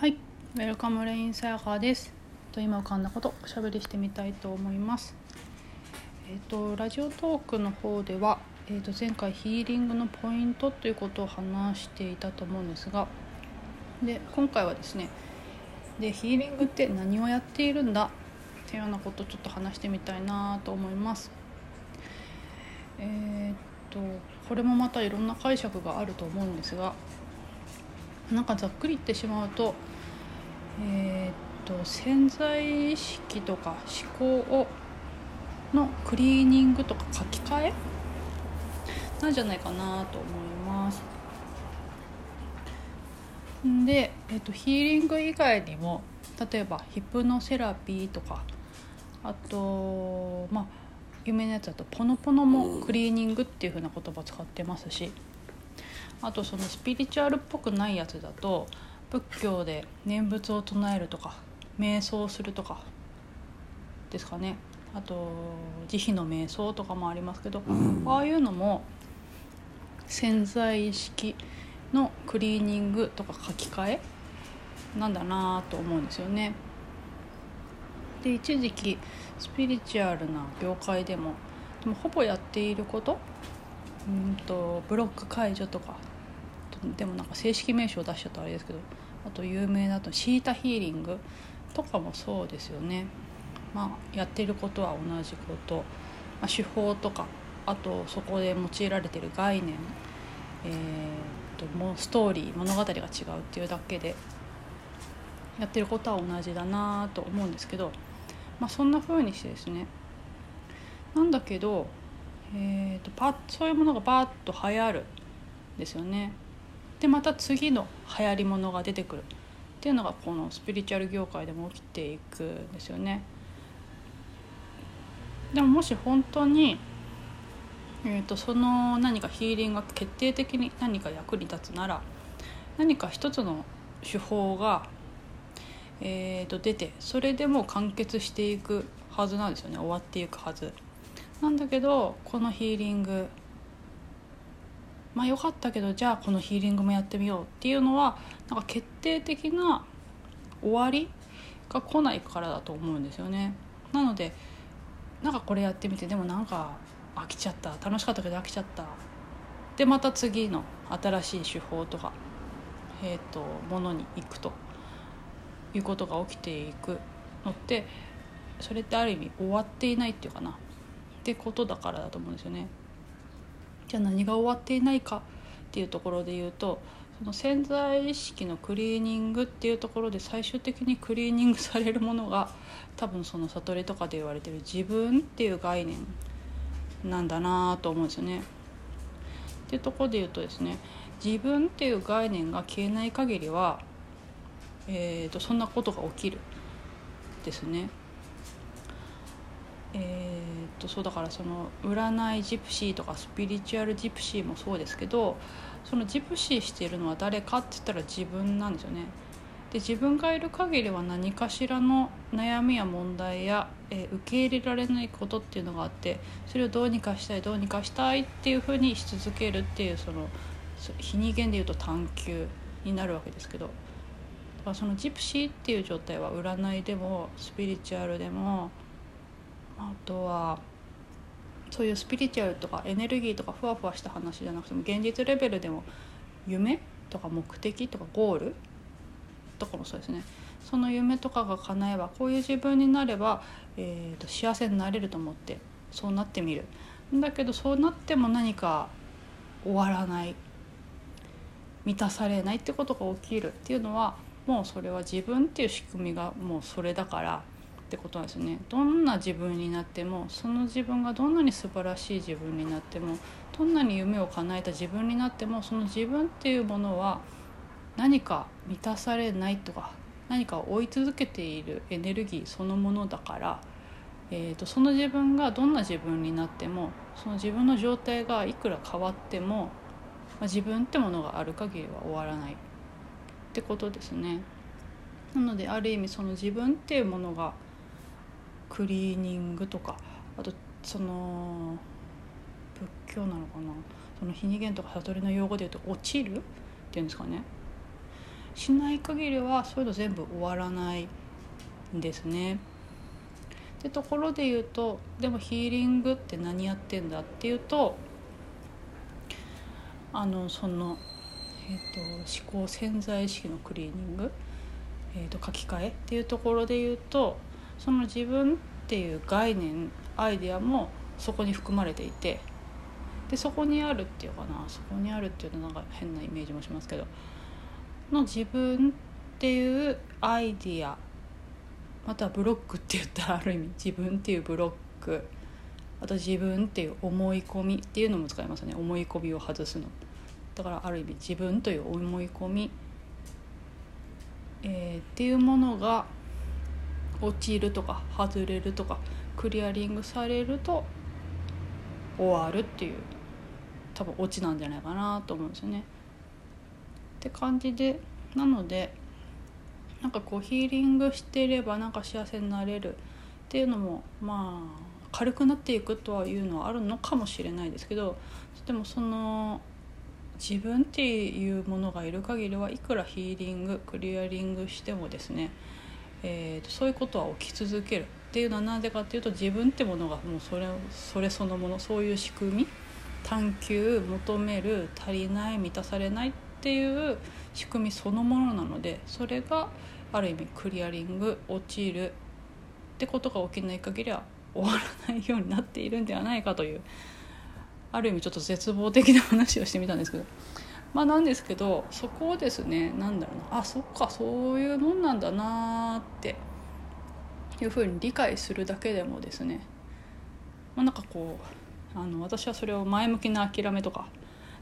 はい、ウェルカムレインさやかです。と今浮かんだことおしゃべりしてみたいと思います。えっ、とラジオトークの方ではえっ、と前回ヒーリングのポイントということを話していたと思うんですが、で今回はですね、でヒーリングって何をやっているんだ？っていうようなことをちょっと話してみたいなと思います。えっ、とこれもまたいろんな解釈があると思うんですが。なんかざっくり言ってしまうと,、えー、と潜在意識とか思考をのクリーニングとか書き換え？なんじゃないかなと思います。で、えー、とヒーリング以外にも例えばヒプノセラピーとかあとまあ有名なやつだとポノポノもクリーニングっていう風な言葉使ってますしあとそのスピリチュアルっぽくないやつだと仏教で念仏を唱えるとか瞑想するとかですかねあと慈悲の瞑想とかもありますけどああいうのも潜在意識のクリーニングとか書き換えなんだなと思うんですよね。で一時期スピリチュアルな業界でもでもほぼやっていることうんとブロック解除とかでもなんか正式名称出しちゃったらあれですけどあと有名だとシータヒーリングとかもそうですよね。まあ、やってることは同じこと、まあ、手法とかあとそこで用いられてる概念、えー、ともうストーリー物語が違うっていうだけでやってることは同じだなと思うんですけど、まあ、そんな風にしてですねなんだけど、えー、とパッそういうものがバーッと流行るんですよね。でまた次の流行りものが出てくるっていうのがこのスピリチュアル業界でも起きていくんですよね。でももし本当に、えー、とその何かヒーリングが決定的に何か役に立つなら何か一つの手法が、えー、と出てそれでもう完結していくはずなんですよね終わっていくはず。なんだけどこのヒーリングまあよかったけどじゃあこのヒーリングもやってみようっていうのはなんか決定的な終わりが来ないからだと思うんですよね。なのでなんかこれやってみてでもなんか飽きちゃった楽しかったけど飽きちゃったでまた次の新しい手法とか、えーと、ものに行くということが起きていくのってそれってある意味終わっていないっていうかなってことだからだと思うんですよね。じゃあ何が終わっていないかっていうところで言うとその潜在意識のクリーニングっていうところで最終的にクリーニングされるものが多分その悟りとかで言われてる自分っていう概念なんだなと思うんですよね。っていうところで言うとですね自分っていう概念が消えない限りは、えーと、そんなことが起きるですね。えー、とそうだからその占いジプシーとかスピリチュアルジプシーもそうですけどそのジプシーしているのは誰かって言ったら自分なんですよね。で自分がいる限りは何かしらの悩みや問題や、えー、受け入れられないことっていうのがあってそれをどうにかしたいどうにかしたいっていうふうにし続けるっていうその非人間でいうと探求になるわけですけどだからそのジプシーっていう状態は占いでもスピリチュアルでもあとはそういうスピリチュアルとかエネルギーとかふわふわした話じゃなくても現実レベルでも夢とか目的とかゴールとかもそうですね。その夢とかが叶えばこういう自分になれば、えーと、幸せになれると思ってそうなってみる。だけどそうなっても何か終わらない。満たされないってことが起きるっていうのはもうそれは自分っていう仕組みがもうそれだからってことなんですよねどんな自分になってもその自分がどんなに素晴らしい自分になってもどんなに夢を叶えた自分になってもその自分っていうものは何か満たされないとか何かを追い続けているエネルギーそのものだから、えーと、その自分がどんな自分になってもその自分の状態がいくら変わっても、まあ、自分ってものがある限りは終わらないってことですね。なのである意味その自分っていうものがクリーニングとかあとその仏教なのかな？その非二元とか悟りの用語で言うと「落ちる」っていうんですかね。しない限りはそういうの全部終わらないんですね。ってところで言うとでもヒーリングって何やってんだっていうとあのその、えーと、思考潜在意識のクリーニング、えーと、書き換えっていうところで言うとその自分っていう概念アイデアもそこに含まれていてでそこにあるっていうかなそこにあるっていうのはなんか変なイメージもしますけどの自分っていうアイディアまたはブロックって言ったらある意味自分っていうブロックあと自分っていう思い込みっていうのも使いますね。思い込みを外すの。だからある意味自分という思い込み、えー、っていうものが落ちるとか外れるとかクリアリングされると終わるっていう多分オチなんじゃないかなと思うんですよね。って感じでなのでなんかこうヒーリングしていればなんか幸せになれるっていうのもまあ軽くなっていくとはいうのはあるのかもしれないですけどでもその自分っていうものがいる限りはいくらヒーリングクリアリングしてもですね、えーと、そういうことは起き続ける。っていうのはなぜかっていうと自分ってものがもうそれそれそのものそういう仕組み探求求める足りない満たされないっていう仕組みそのものなのでそれがある意味クリアリング落ちるってことが起きない限りは終わらないようになっているんではないかというある意味ちょっと絶望的な話をしてみたんですけど。まあなんですけどそこをですね何だろうなあそっかそういうもんなんだなっていうふうに理解するだけでもですね、まあ、なんかこうあの私はそれを前向きな諦めとか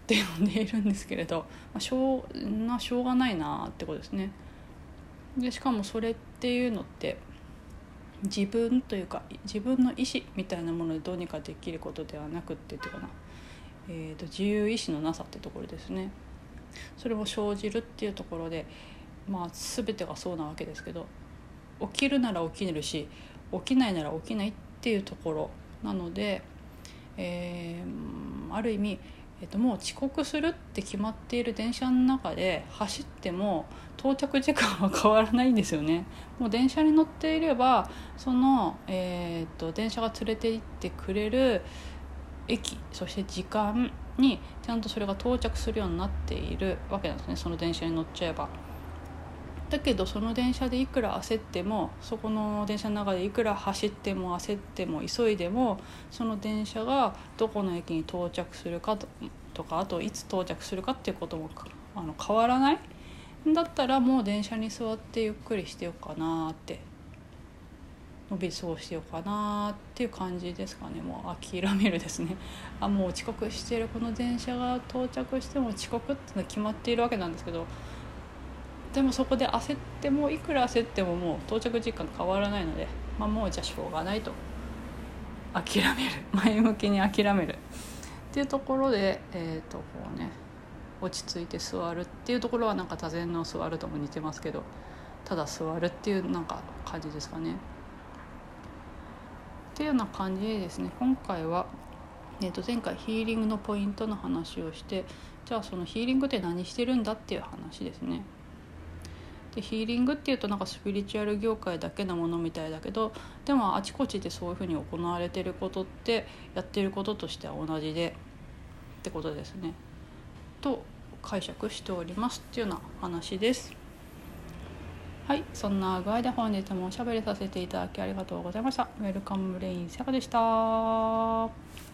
って呼んでいるんですけれど、まあ、しょうなしょうがないなってことですね。でしかもそれっていうのって自分というか自分の意思みたいなものでどうにかできることではなくってっていうかな、えーと、自由意志のなさってところですね。それも生じるっていうところでまあ全てがそうなわけですけど起きるなら起きるし起きないなら起きないっていうところなので、えー、ある意味えっと、もう遅刻するって決まっている電車の中で走っても到着時間は変わらないんですよね。もう電車に乗っていればその、えー、っと電車が連れて行ってくれる駅そして時間にちゃんとそれが到着するようになっているわけなんですねその電車に乗っちゃえば。だけどその電車でいくら焦ってもそこの電車の中でいくら走っても焦っても急いでもその電車がどこの駅に到着するかとかあといつ到着するかっていうこともあの変わらない？だったらもう電車に座ってゆっくりしてようかなってのび過ごしようかなっていう感じですかね。もう諦めるですね。あもう遅刻してるこの電車が到着しても遅刻ってのは決まっているわけなんですけどでもそこで焦ってもいくら焦ってももう到着時間変わらないので、まあ、もうじゃあしょうがないと。諦める。前向きに諦める。っていうところで、えー、とこうね落ち着いて座るっていうところはなんか座禅の座るとも似てますけどただ座るっていうなんか感じですかね。っていうような感じでですね今回は、えー、と前回ヒーリングのポイントの話をしてじゃあそのヒーリングって何してるんだっていう話ですね。でヒーリングっていうとなんかスピリチュアル業界だけのものみたいだけどでもあちこちでそういうふうに行われてることってやってることとしては同じでってことですね。と解釈しておりますっていうような話です。はい、そんな具合で本日もおしゃべりさせていただきありがとうございました。ウェルカムレインセカでした。